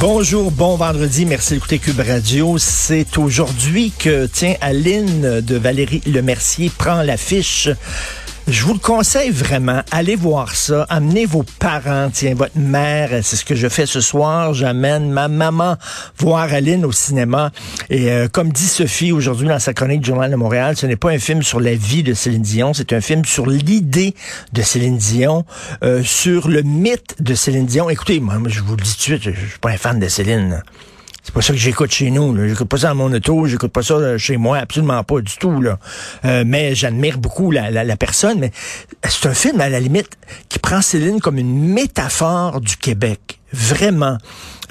Bonjour, bon vendredi, merci d'écouter Cube Radio. C'est aujourd'hui que, tiens, Aline de Valérie Lemercier prend l'affiche. Je vous le conseille vraiment, allez voir ça, amenez vos parents, tiens, votre mère, c'est ce que je fais ce soir, j'amène ma maman voir Aline au cinéma. Et euh, comme dit Sophie aujourd'hui dans sa chronique du Journal de Montréal, ce n'est pas un film sur la vie de Céline Dion, c'est un film sur l'idée de Céline Dion, euh, sur le mythe de Céline Dion. Écoutez, moi, je vous le dis tout de suite, je suis pas un fan de Céline. C'est pas ça que j'écoute chez nous. là. J'écoute pas ça dans mon auto, j'écoute pas ça euh, chez moi, absolument pas du tout. Là. Euh, mais j'admire beaucoup la, la, la personne. Mais c'est un film, à la limite, qui prend Céline comme une métaphore du Québec. Vraiment.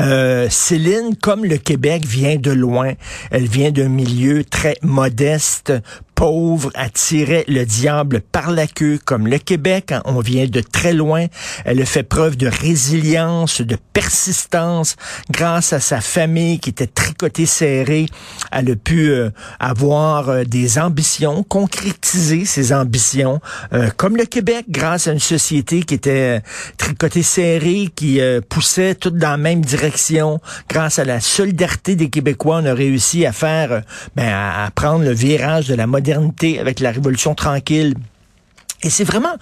Euh, Céline, comme le Québec, vient de loin. Elle vient d'un milieu très modeste, pauvre, attirait le diable par la queue, comme le Québec. hein. On vient de très loin. Elle a fait preuve de résilience, de persistance, grâce à sa famille qui était tricotée serrée. Elle a pu euh, avoir euh, des ambitions, concrétiser ses ambitions, euh, comme le Québec, grâce à une société qui était tricotée serrée, qui poussait toutes dans la même direction. Grâce à la solidarité des Québécois, on a réussi à faire, ben, à, prendre le virage de la avec la Révolution tranquille. Et c'est vraiment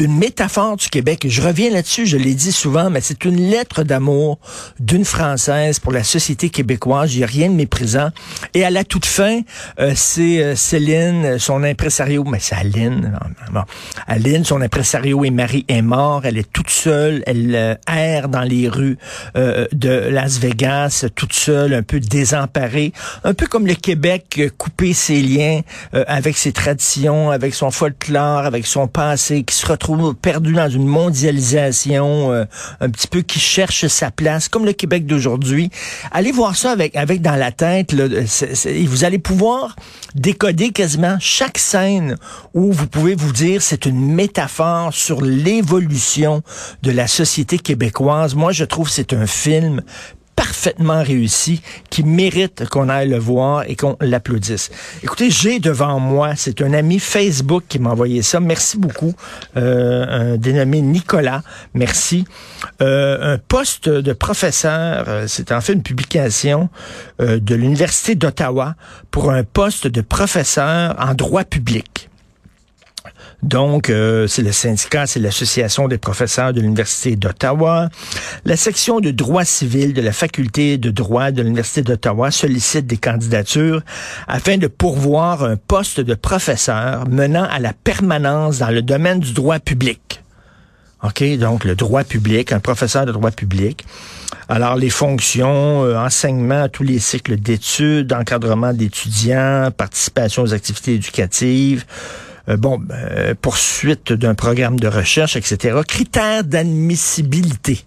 une métaphore du Québec. Je reviens là-dessus, je l'ai dit souvent, mais c'est une lettre d'amour d'une Française pour la société québécoise. Il n'y a rien de méprisant. Et à la toute fin, euh, c'est euh, Céline, son impresario, mais c'est Aline. Bon. Aline, son impresario et mari est mort. Elle est toute seule. Elle euh, erre dans les rues euh, de Las Vegas, toute seule, un peu désemparée. Un peu comme le Québec, euh, coupé ses liens euh, avec ses traditions, avec son folklore, avec son passé, qui se retrouve perdu dans une mondialisation, euh, un petit peu qui cherche sa place, comme le Québec d'aujourd'hui. Allez voir ça avec, avec dans la tête. Là, et vous allez pouvoir décoder quasiment chaque scène où vous pouvez vous dire c'est une métaphore sur l'évolution de la société québécoise. Moi, je trouve c'est un film parfaitement réussi, qui mérite qu'on aille le voir et qu'on l'applaudisse. Écoutez, j'ai devant moi, c'est un ami Facebook qui m'a envoyé ça. Merci beaucoup. Euh, un dénommé Nicolas. Merci. Euh, un poste de professeur, euh, c'est en fait une publication euh, de l'Université d'Ottawa pour un poste de professeur en droit public. Donc, euh, c'est le syndicat, c'est l'Association des professeurs de l'Université d'Ottawa. La section de droit civil de la Faculté de droit de l'Université d'Ottawa sollicite des candidatures afin de pourvoir un poste de professeur menant à la permanence dans le domaine du droit public. OK, donc le droit public, un professeur de droit public. Alors, les fonctions, euh, enseignement à tous les cycles d'études, encadrement d'étudiants, participation aux activités éducatives, euh, bon, euh, poursuite d'un programme de recherche, etc. Critères d'admissibilité.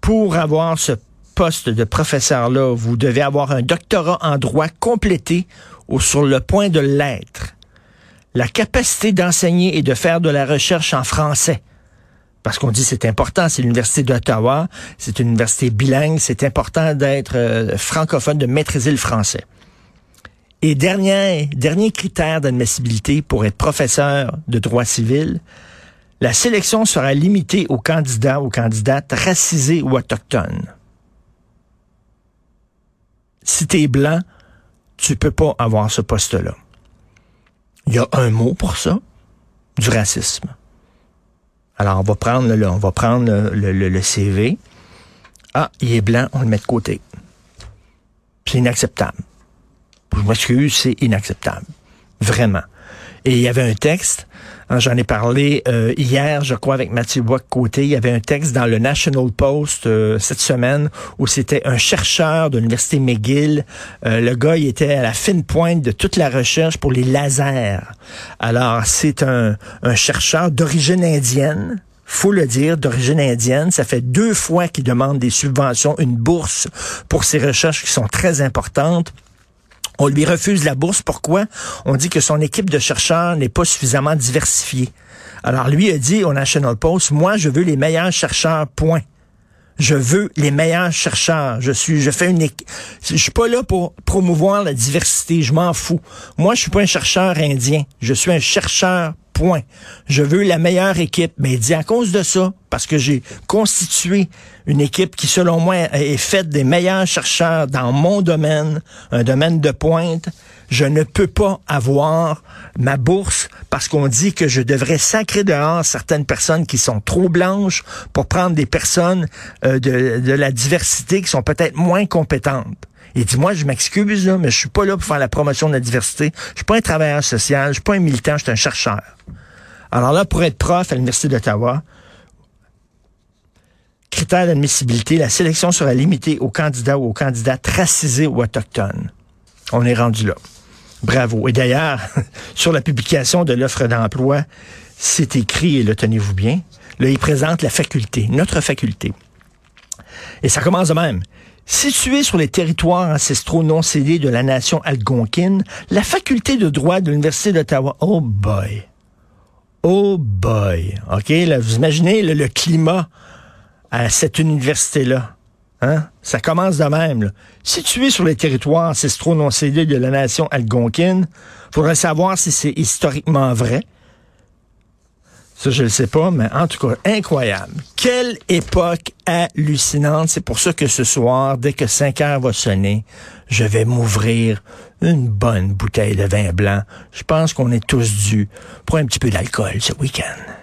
Pour avoir ce poste de professeur-là, vous devez avoir un doctorat en droit complété ou sur le point de l'être. La capacité d'enseigner et de faire de la recherche en français. Parce qu'on dit c'est important, c'est l'Université d'Ottawa, c'est une université bilingue, c'est important d'être euh, francophone, de maîtriser le français. Et dernier, dernier critère d'admissibilité pour être professeur de droit civil, la sélection sera limitée aux candidats ou candidates racisés ou autochtones. Si tu es blanc, tu peux pas avoir ce poste-là. Il y a un mot pour ça. du racisme. Alors, on va prendre le, on va prendre le, le, le CV. Ah, il est blanc, on le met de côté. C'est inacceptable. Je m'excuse, c'est inacceptable. Vraiment. Et il y avait un texte, hein, j'en ai parlé euh, hier, je crois, avec Mathieu Bois-Côté, il y avait un texte dans le National Post euh, cette semaine où c'était un chercheur de l'Université McGill. Euh, le gars, il était à la fine pointe de toute la recherche pour les lasers. Alors, c'est un, un chercheur d'origine indienne, faut le dire, d'origine indienne. Ça fait deux fois qu'il demande des subventions, une bourse pour ses recherches qui sont très importantes. On lui refuse la bourse. Pourquoi? On dit que son équipe de chercheurs n'est pas suffisamment diversifiée. Alors lui a dit au National Post, moi je veux les meilleurs chercheurs, point. Je veux les meilleurs chercheurs. Je suis, je fais une Je suis pas là pour promouvoir la diversité. Je m'en fous. Moi, je suis pas un chercheur indien. Je suis un chercheur Point. Je veux la meilleure équipe. Mais il dit à cause de ça, parce que j'ai constitué une équipe qui, selon moi, est faite des meilleurs chercheurs dans mon domaine, un domaine de pointe, je ne peux pas avoir ma bourse parce qu'on dit que je devrais sacrer dehors certaines personnes qui sont trop blanches pour prendre des personnes euh, de, de la diversité qui sont peut-être moins compétentes. Il dit, moi, je m'excuse, mais je suis pas là pour faire la promotion de la diversité. Je suis pas un travailleur social, je suis pas un militant, je suis un chercheur. Alors là, pour être prof à l'Université d'Ottawa, critère d'admissibilité, la sélection sera limitée aux candidats ou aux candidats racisés ou autochtones. On est rendu là. Bravo. Et d'ailleurs, sur la publication de l'offre d'emploi, c'est écrit, et le tenez-vous bien, là, il présente la faculté, notre faculté. Et ça commence de même. Située sur les territoires ancestraux non cédés de la nation algonquine, la faculté de droit de l'Université d'Ottawa, oh boy, oh boy, OK, là, vous imaginez le climat à cette université-là. Hein? Ça commence de même. Là. Située sur les territoires ancestraux non cédés de la nation algonquine, faudrait savoir si c'est historiquement vrai. Ça, je ne sais pas, mais en tout cas, incroyable. Quelle époque hallucinante. C'est pour ça que ce soir, dès que 5 heures va sonner, je vais m'ouvrir une bonne bouteille de vin blanc. Je pense qu'on est tous dus pour un petit peu d'alcool ce week-end.